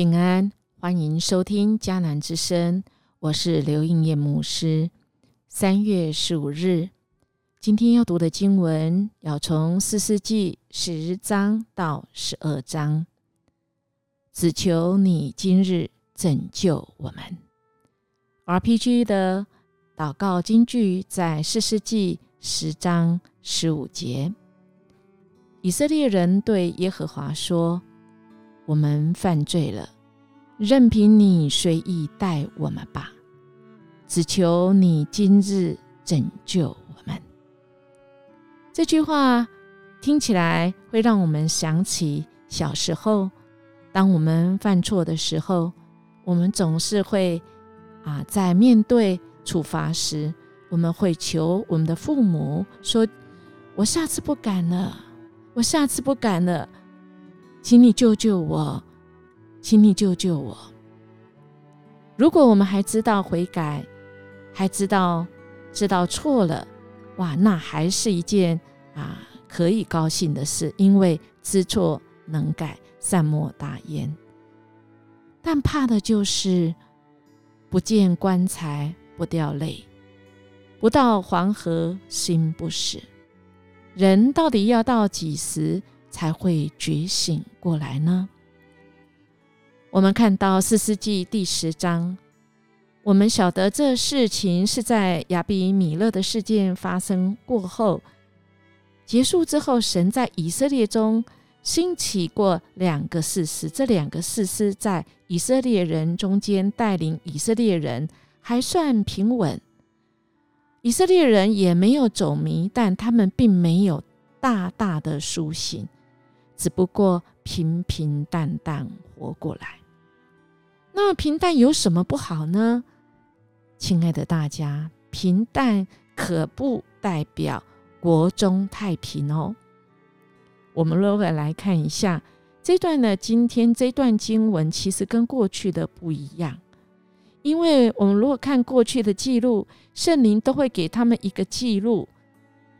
平安，欢迎收听迦南之声，我是刘应业牧师。三月十五日，今天要读的经文要从四世纪十章到十二章。只求你今日拯救我们。RPG 的祷告金句在四世纪十章十五节。以色列人对耶和华说。我们犯罪了，任凭你随意待我们吧，只求你今日拯救我们。这句话听起来会让我们想起小时候，当我们犯错的时候，我们总是会啊，在面对处罚时，我们会求我们的父母说：“我下次不敢了，我下次不敢了。”请你救救我，请你救救我。如果我们还知道悔改，还知道知道错了，哇，那还是一件啊可以高兴的事，因为知错能改，善莫大焉。但怕的就是不见棺材不掉泪，不到黄河心不死。人到底要到几时？才会觉醒过来呢。我们看到四世纪第十章，我们晓得这事情是在亚比米勒的事件发生过后结束之后，神在以色列中兴起过两个士师，这两个士师在以色列人中间带领以色列人还算平稳，以色列人也没有走迷，但他们并没有大大的苏醒。只不过平平淡淡活过来，那么平淡有什么不好呢？亲爱的大家，平淡可不代表国中太平哦。我们如果来看一下这段呢，今天这段经文其实跟过去的不一样，因为我们如果看过去的记录，圣灵都会给他们一个记录。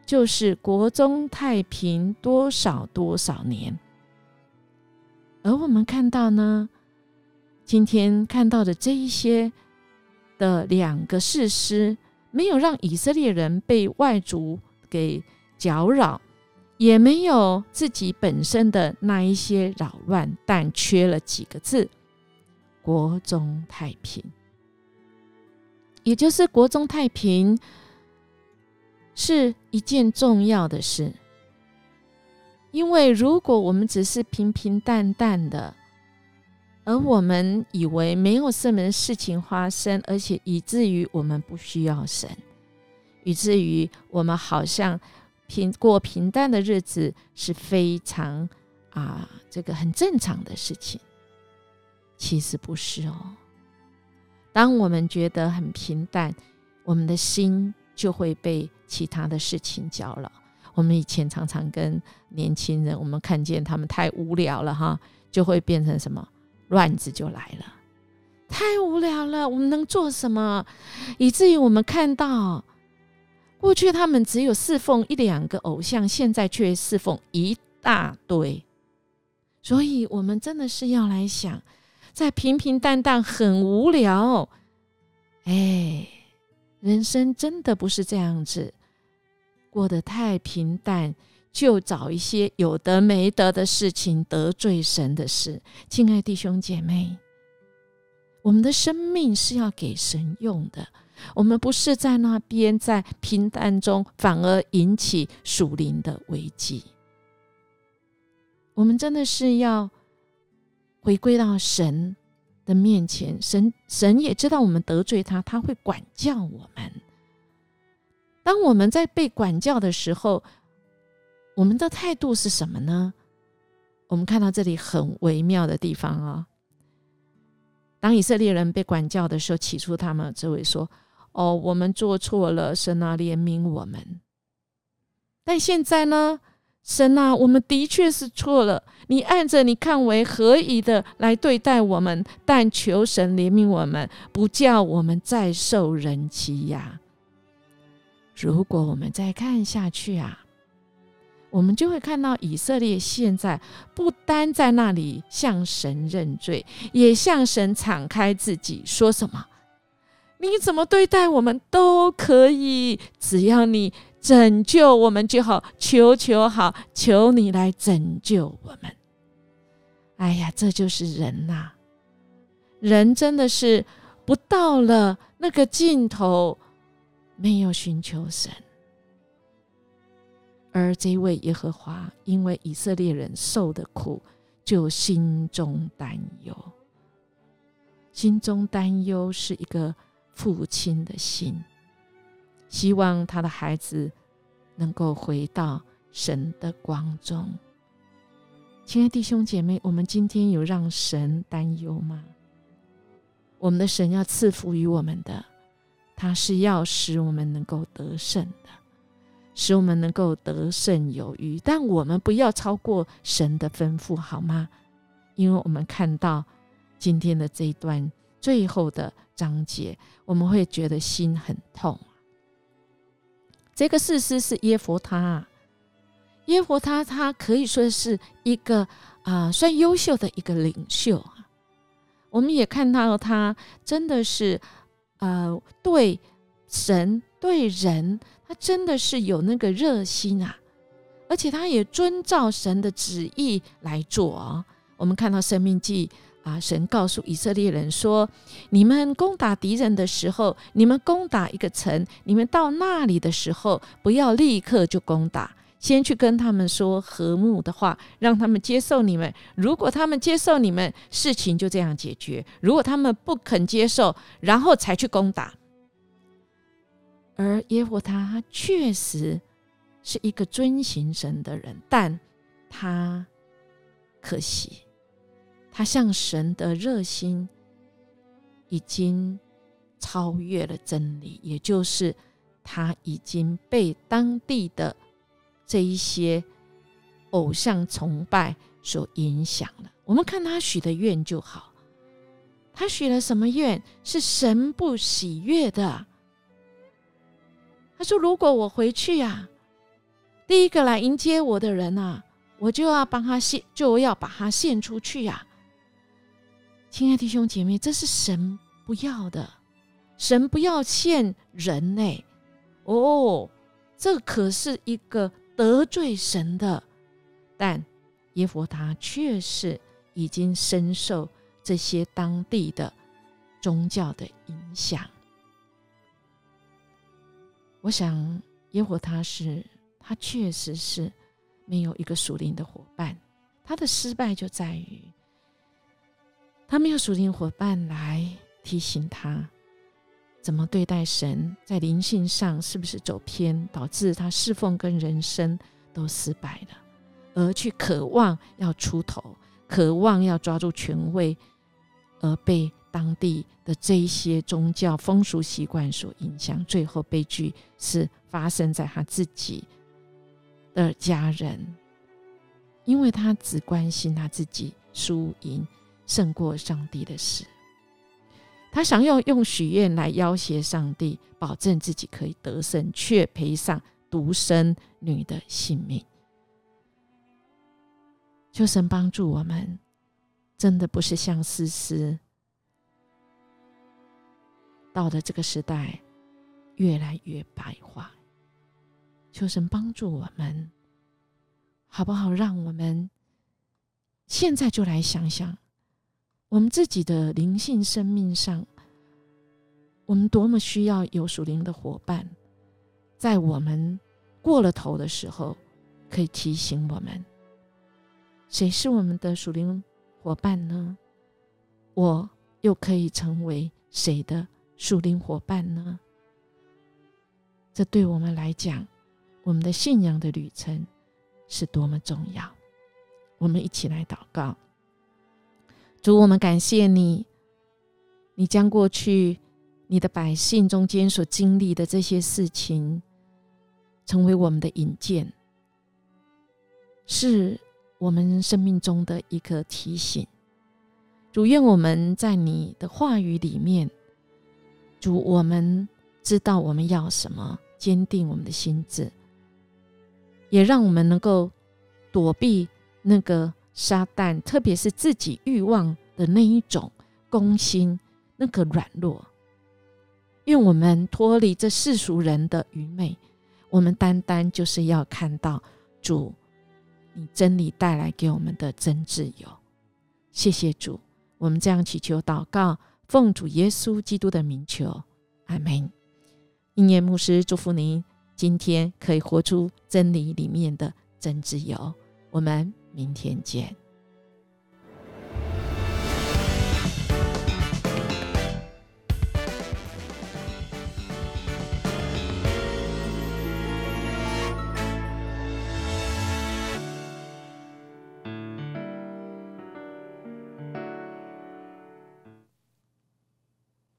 就是国中太平多少多少年，而我们看到呢，今天看到的这一些的两个事实，没有让以色列人被外族给搅扰，也没有自己本身的那一些扰乱，但缺了几个字：国中太平，也就是国中太平。是一件重要的事，因为如果我们只是平平淡淡的，而我们以为没有什么事情发生，而且以至于我们不需要神，以至于我们好像平过平淡的日子是非常啊，这个很正常的事情，其实不是哦。当我们觉得很平淡，我们的心。就会被其他的事情搅扰。我们以前常常跟年轻人，我们看见他们太无聊了哈，就会变成什么乱子就来了。太无聊了，我们能做什么？以至于我们看到过去他们只有侍奉一两个偶像，现在却侍奉一大堆。所以，我们真的是要来想，在平平淡淡很无聊，哎。人生真的不是这样子，过得太平淡，就找一些有得没得的事情得罪神的事。亲爱弟兄姐妹，我们的生命是要给神用的，我们不是在那边在平淡中反而引起属灵的危机。我们真的是要回归到神。的面前，神神也知道我们得罪他，他会管教我们。当我们在被管教的时候，我们的态度是什么呢？我们看到这里很微妙的地方啊。当以色列人被管教的时候，起初他们只会说：“哦，我们做错了，神啊，怜悯我们。”但现在呢？神啊，我们的确是错了。你按着你看为何以的来对待我们，但求神怜悯我们，不叫我们再受人欺压。如果我们再看下去啊，我们就会看到以色列现在不单在那里向神认罪，也向神敞开自己，说什么？你怎么对待我们都可以，只要你拯救我们就好。求求好，求你来拯救我们。哎呀，这就是人呐！人真的是不到了那个尽头，没有寻求神。而这位耶和华，因为以色列人受的苦，就心中担忧。心中担忧是一个父亲的心，希望他的孩子能够回到神的光中。亲爱弟兄姐妹，我们今天有让神担忧吗？我们的神要赐福于我们的，他是要使我们能够得胜的。使我们能够得胜有余，但我们不要超过神的吩咐，好吗？因为我们看到今天的这一段最后的章节，我们会觉得心很痛。这个事实是耶佛他，耶佛他，他可以说是一个啊，算优秀的一个领袖啊。我们也看到他真的是呃，对神对人。他真的是有那个热心啊，而且他也遵照神的旨意来做啊。我们看到《生命记》啊，神告诉以色列人说：“你们攻打敌人的时候，你们攻打一个城，你们到那里的时候，不要立刻就攻打，先去跟他们说和睦的话，让他们接受你们。如果他们接受你们，事情就这样解决；如果他们不肯接受，然后才去攻打。”而耶和华他确实是一个遵行神的人，但他可惜，他向神的热心已经超越了真理，也就是他已经被当地的这一些偶像崇拜所影响了。我们看他许的愿就好，他许了什么愿是神不喜悦的？他说：“如果我回去呀，第一个来迎接我的人呐，我就要帮他献，就要把他献出去呀。”亲爱弟兄姐妹，这是神不要的，神不要献人呢。哦，这可是一个得罪神的。但耶佛他却是已经深受这些当地的宗教的影响。我想，耶和他是他确实是没有一个属灵的伙伴。他的失败就在于他没有属灵伙伴来提醒他怎么对待神，在灵性上是不是走偏，导致他侍奉跟人生都失败了，而去渴望要出头，渴望要抓住权位，而被。当地的这一些宗教风俗习惯所影响，最后悲剧是发生在他自己的家人，因为他只关心他自己输赢胜过上帝的事，他想要用许愿来要挟上帝，保证自己可以得胜，却赔上独生女的性命。求神帮助我们，真的不是像思思。到的这个时代，越来越白化。求神帮助我们，好不好？让我们现在就来想想，我们自己的灵性生命上，我们多么需要有属灵的伙伴，在我们过了头的时候，可以提醒我们，谁是我们的属灵伙伴呢？我又可以成为谁的？属灵伙伴呢？这对我们来讲，我们的信仰的旅程是多么重要！我们一起来祷告，主，我们感谢你，你将过去你的百姓中间所经历的这些事情，成为我们的引荐，是我们生命中的一个提醒。主，愿我们在你的话语里面。主，我们知道我们要什么，坚定我们的心智。也让我们能够躲避那个撒旦，特别是自己欲望的那一种攻心，那个软弱。愿我们脱离这世俗人的愚昧，我们单单就是要看到主，你真理带来给我们的真自由。谢谢主，我们这样祈求祷告，奉主耶稣基督的名求，阿门。应验牧师祝福您，今天可以活出真理里面的真自由。我们明天见。